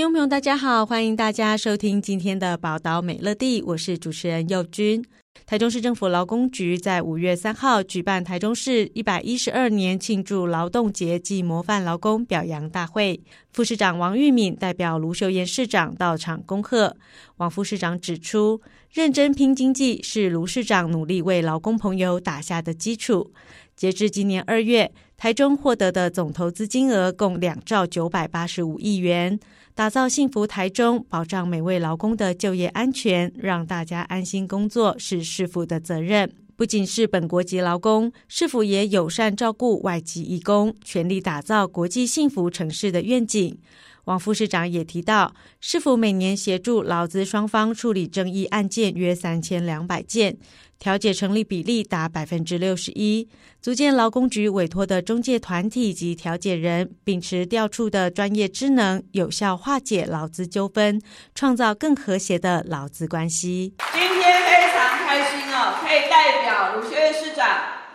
听众朋友，大家好，欢迎大家收听今天的《宝岛美乐地》，我是主持人佑君。台中市政府劳工局在五月三号举办台中市一百一十二年庆祝劳动节暨模范劳工表扬大会，副市长王玉敏代表卢秀燕市长到场恭贺。王副市长指出，认真拼经济是卢市长努力为劳工朋友打下的基础。截至今年二月，台中获得的总投资金额共两兆九百八十五亿元。打造幸福台中，保障每位劳工的就业安全，让大家安心工作，是市府的责任。不仅是本国籍劳工，市府也友善照顾外籍义工，全力打造国际幸福城市的愿景。王副市长也提到，市府每年协助劳资双方处理争议案件约三千两百件。调解成立比例达百分之六十一，足见劳工局委托的中介团体及调解人秉持调处的专业职能，有效化解劳资纠纷，创造更和谐的劳资关系。今天非常开心哦，可以代表卢秀燕市长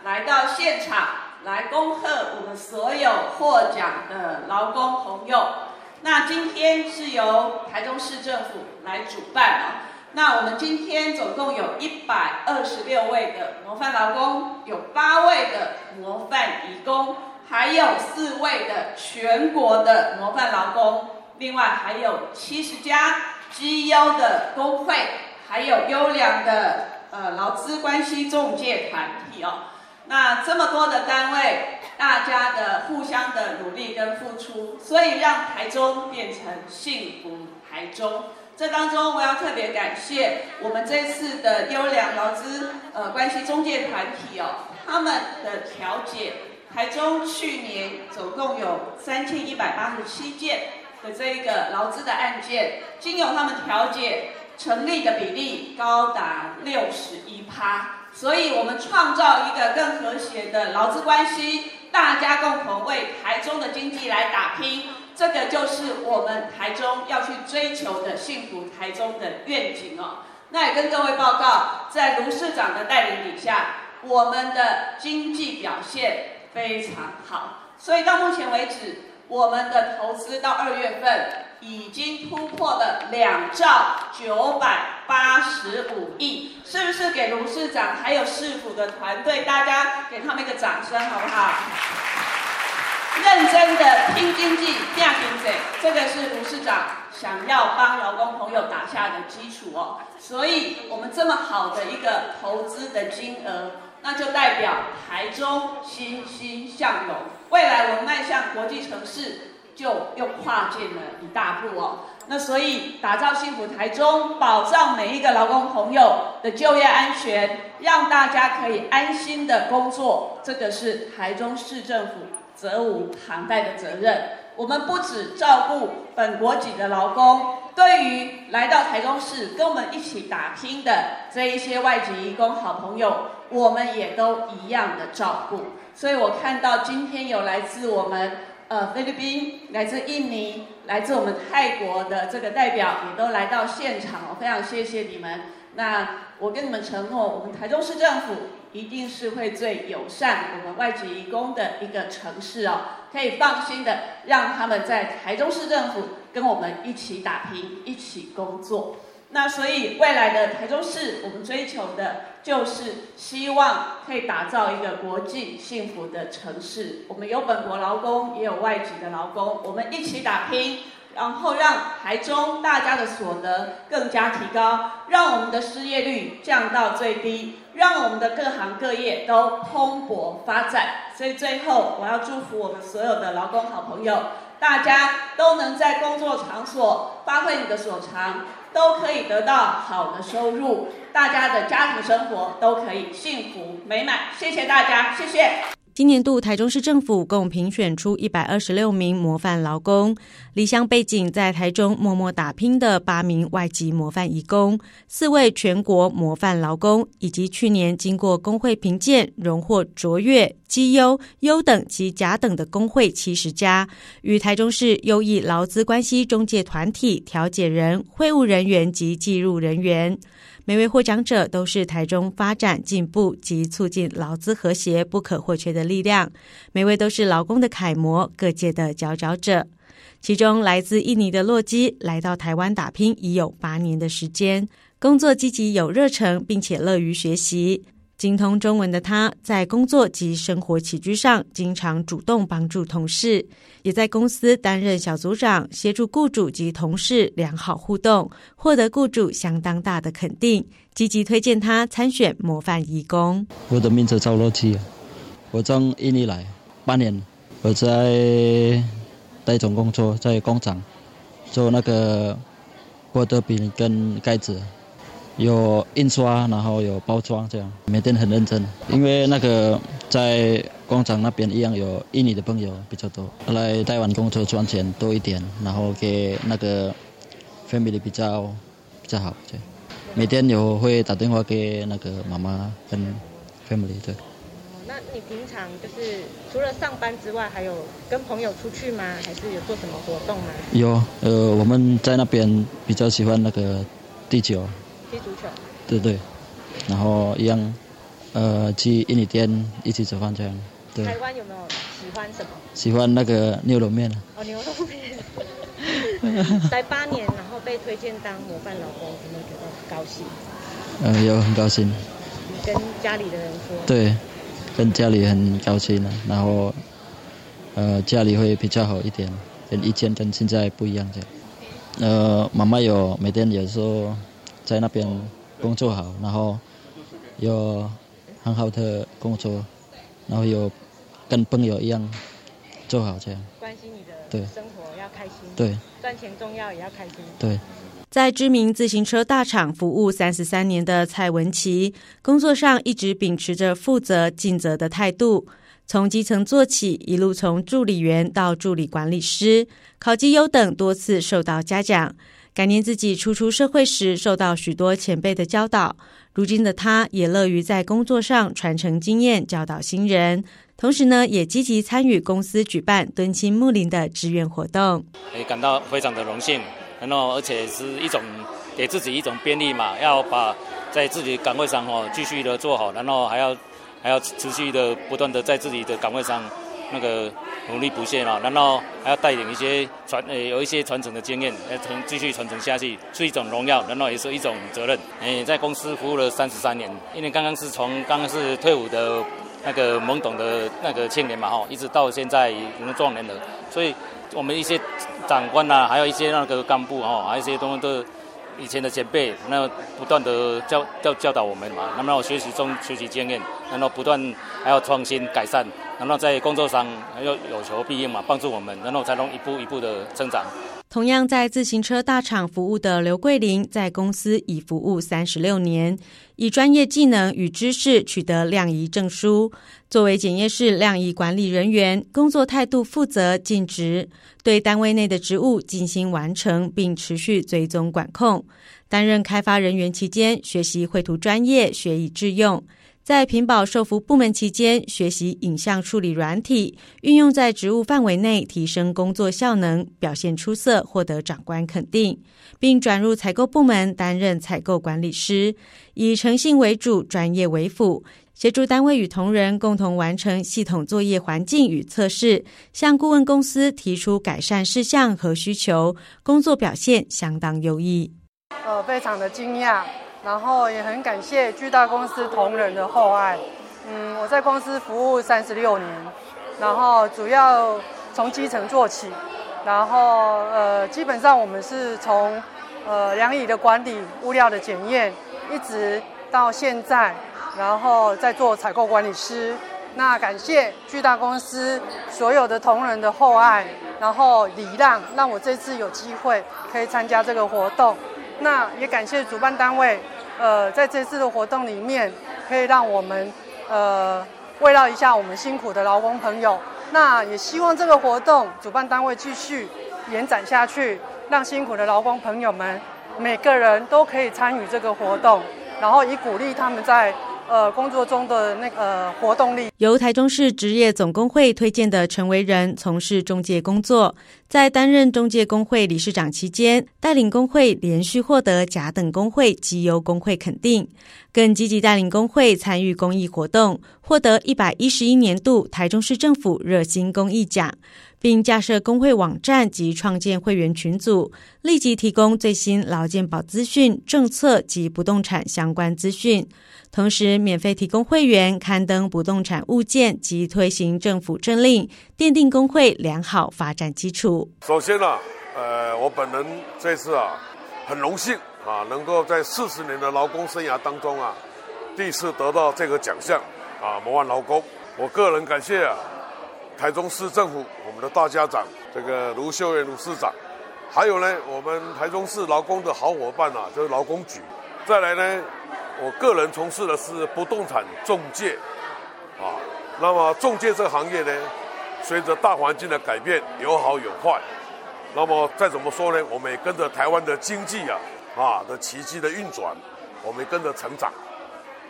来到现场，来恭贺我们所有获奖的劳工朋友。那今天是由台中市政府来主办啊。那我们今天总共有一百二十六位的模范劳工，有八位的模范移工，还有四位的全国的模范劳工，另外还有七十家绩优的工会，还有优良的呃劳资关系中介团体哦。那这么多的单位，大家的互相的努力跟付出，所以让台中变成幸福台中。这当中，我要特别感谢我们这次的优良劳资呃关系中介团体哦，他们的调解，台中去年总共有三千一百八十七件的这一个劳资的案件，经由他们调解成立的比例高达六十一趴，所以我们创造一个更和谐的劳资关系，大家共同为台中的经济来打拼。这个就是我们台中要去追求的幸福台中的愿景哦。那也跟各位报告，在卢市长的带领底下，我们的经济表现非常好。所以到目前为止，我们的投资到二月份已经突破了两兆九百八十五亿，是不是给卢市长还有市府的团队，大家给他们一个掌声，好不好？认真的拼经济，拼经济，这个是卢市长想要帮劳工朋友打下的基础哦。所以，我们这么好的一个投资的金额，那就代表台中欣欣向荣。未来我们迈向国际城市，就又跨进了一大步哦。那所以，打造幸福台中，保障每一个劳工朋友的就业安全，让大家可以安心的工作，这个是台中市政府。责无旁贷的责任，我们不只照顾本国籍的劳工，对于来到台中市跟我们一起打拼的这一些外籍移工好朋友，我们也都一样的照顾。所以我看到今天有来自我们呃菲律宾、来自印尼、来自我们泰国的这个代表也都来到现场，我非常谢谢你们。那我跟你们承诺，我们台中市政府。一定是会最友善我们外籍移工的一个城市哦，可以放心的让他们在台中市政府跟我们一起打拼，一起工作。那所以未来的台中市，我们追求的就是希望可以打造一个国际幸福的城市。我们有本国劳工，也有外籍的劳工，我们一起打拼。然后让台中大家的所得更加提高，让我们的失业率降到最低，让我们的各行各业都蓬勃发展。所以最后，我要祝福我们所有的劳工好朋友，大家都能在工作场所发挥你的所长，都可以得到好的收入，大家的家庭生活都可以幸福美满。谢谢大家，谢谢。今年度台中市政府共评选出一百二十六名模范劳工，离乡背景在台中默默打拼的八名外籍模范移工，四位全国模范劳工，以及去年经过工会评鉴荣获卓越、绩优、优等及甲等的工会七十家，与台中市优异劳资关系中介团体调解人、会务人员及记录人员。每位获奖者都是台中发展进步及促进劳资和谐不可或缺的力量，每位都是劳工的楷模，各界的佼佼者。其中，来自印尼的洛基来到台湾打拼已有八年的时间，工作积极有热忱，并且乐于学习。精通中文的他，在工作及生活起居上，经常主动帮助同事，也在公司担任小组长，协助雇主及同事良好互动，获得雇主相当大的肯定，积极推荐他参选模范义工。我的名字赵乐基，我从印尼来半年，我在台中工作，在工厂做那个波特饼跟盖子。有印刷，然后有包装，这样每天很认真。因为那个在工厂那边一样有印尼的朋友比较多，来台湾工作赚钱多一点，然后给那个 family 比较比较好。对，每天有会打电话给那个妈妈跟 family。对。那你平常就是除了上班之外，还有跟朋友出去吗？还是有做什么活动吗？有，呃，我们在那边比较喜欢那个地球。踢足球，对对，然后一样，呃，去印尼店一起吃饭这样。对。台湾有没有喜欢什么？喜欢那个牛肉面。哦，牛肉面。待八年，然后被推荐当模范老公，有没有觉得高兴？嗯、呃，有很高兴。跟家里的人说？对，跟家里很高兴了，然后，呃，家里会比较好一点，跟以前跟现在不一样这样。呃，妈妈有每天有说。在那边工作好，然后有很好的工作，然后有跟朋友一样做好这样。关心你的对生活要开心。对。赚钱重要也要开心。对。在知名自行车大厂服务三十三年的蔡文琪，工作上一直秉持着负责尽责的态度，从基层做起，一路从助理员到助理管理师，考绩优等多次受到嘉奖。感念自己初出社会时受到许多前辈的教导，如今的他也乐于在工作上传承经验，教导新人。同时呢，也积极参与公司举办敦亲睦邻的志愿活动。也感到非常的荣幸，然后而且是一种给自己一种便利嘛，要把在自己岗位上哦继续的做好，然后还要还要持续的不断的在自己的岗位上那个。努力不懈啊，然后还要带领一些传呃有一些传承的经验，来传继续传承下去，是一种荣耀，然后也是一种责任。诶，在公司服务了三十三年，因为刚刚是从刚刚是退伍的那个懵懂的那个青年嘛哈，一直到现在已经壮年了，所以我们一些长官呐、还有一些那个干部哈，还有一些东西都。以前的前辈，那不断的教教教导我们嘛，然后学习中学习经验，然后不断还要创新改善，然后在工作上还要有求必应嘛，帮助我们，然后才能一步一步的成长。同样在自行车大厂服务的刘桂林，在公司已服务三十六年，以专业技能与知识取得量仪证书。作为检验室量仪管理人员，工作态度负责尽职，对单位内的职务尽心完成，并持续追踪管控。担任开发人员期间，学习绘图专业，学以致用。在品保受服部门期间，学习影像处理软体，运用在职务范围内，提升工作效能，表现出色，获得长官肯定，并转入采购部门担任采购管理师，以诚信为主，专业为辅，协助单位与同仁共同完成系统作业环境与测试，向顾问公司提出改善事项和需求，工作表现相当优异。呃，非常的惊讶。然后也很感谢巨大公司同仁的厚爱。嗯，我在公司服务三十六年，然后主要从基层做起，然后呃，基本上我们是从呃量仪的管理、物料的检验，一直到现在，然后再做采购管理师。那感谢巨大公司所有的同仁的厚爱，然后礼让，让我这次有机会可以参加这个活动。那也感谢主办单位。呃，在这次的活动里面，可以让我们呃慰劳一下我们辛苦的劳工朋友。那也希望这个活动主办单位继续延展下去，让辛苦的劳工朋友们每个人都可以参与这个活动，然后以鼓励他们在。呃，工作中的那个、活动力，由台中市职业总工会推荐的陈维仁从事中介工作，在担任中介工会理事长期间，带领工会连续获得甲等工会及优工会肯定，更积极带领工会参与公益活动，获得一百一十一年度台中市政府热心公益奖。并架设工会网站及创建会员群组，立即提供最新劳健保资讯、政策及不动产相关资讯，同时免费提供会员刊登不动产物件及推行政府政令，奠定工会良好发展基础。首先呢、呃，我本人这次啊，很荣幸啊，能够在四十年的劳工生涯当中啊，第一次得到这个奖项啊，模范劳工。我个人感谢啊。台中市政府，我们的大家长，这个卢秀燕卢市长，还有呢，我们台中市劳工的好伙伴啊，就是劳工局。再来呢，我个人从事的是不动产中介，啊，那么中介这个行业呢，随着大环境的改变，有好有坏。那么再怎么说呢，我们也跟着台湾的经济啊，啊的奇迹的运转，我们也跟着成长。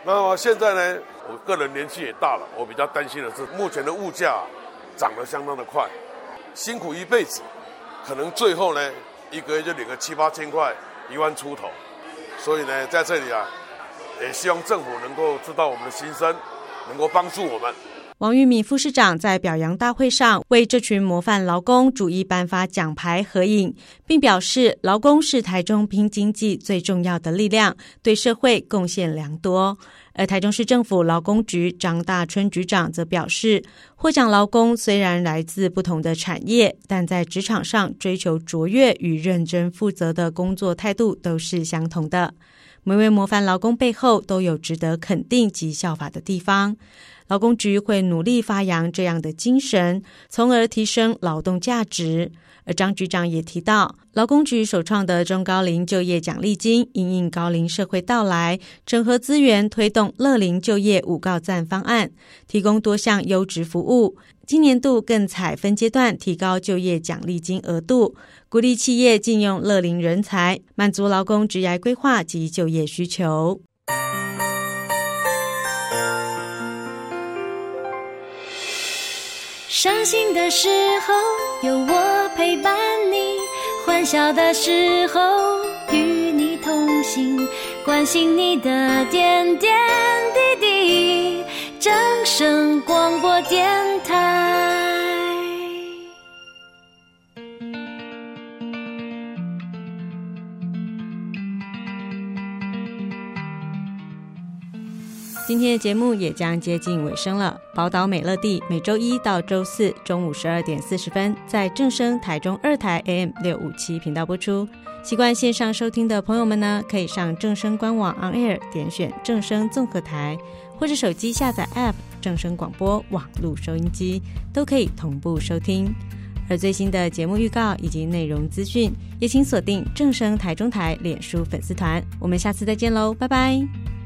那么现在呢，我个人年纪也大了，我比较担心的是目前的物价。涨得相当的快，辛苦一辈子，可能最后呢，一个月就领个七八千块，一万出头。所以呢，在这里啊，也希望政府能够知道我们的心声，能够帮助我们。王玉敏副市长在表扬大会上为这群模范劳工逐一颁发奖牌合影，并表示劳工是台中拼经济最重要的力量，对社会贡献良多。而台中市政府劳工局张大春局长则表示，获奖劳工虽然来自不同的产业，但在职场上追求卓越与认真负责的工作态度都是相同的。每位模范劳工背后都有值得肯定及效法的地方。劳工局会努力发扬这样的精神，从而提升劳动价值。而张局长也提到，劳工局首创的中高龄就业奖励金，因应高龄社会到来，整合资源推动乐龄就业五告赞方案，提供多项优质服务。今年度更采分阶段提高就业奖励金额度，鼓励企业禁用乐龄人才，满足劳工职涯规划及就业需求。伤心的时候有我陪伴你，欢笑的时候与你同行，关心你的点点滴滴。正声广播电台。今天的节目也将接近尾声了。宝岛美乐蒂每周一到周四中午十二点四十分在正声台中二台 AM 六五七频道播出。习惯线上收听的朋友们呢，可以上正声官网 On Air 点选正声综合台，或者手机下载 App 正声广播网络收音机，都可以同步收听。而最新的节目预告以及内容资讯，也请锁定正声台中台脸书粉丝团。我们下次再见喽，拜拜。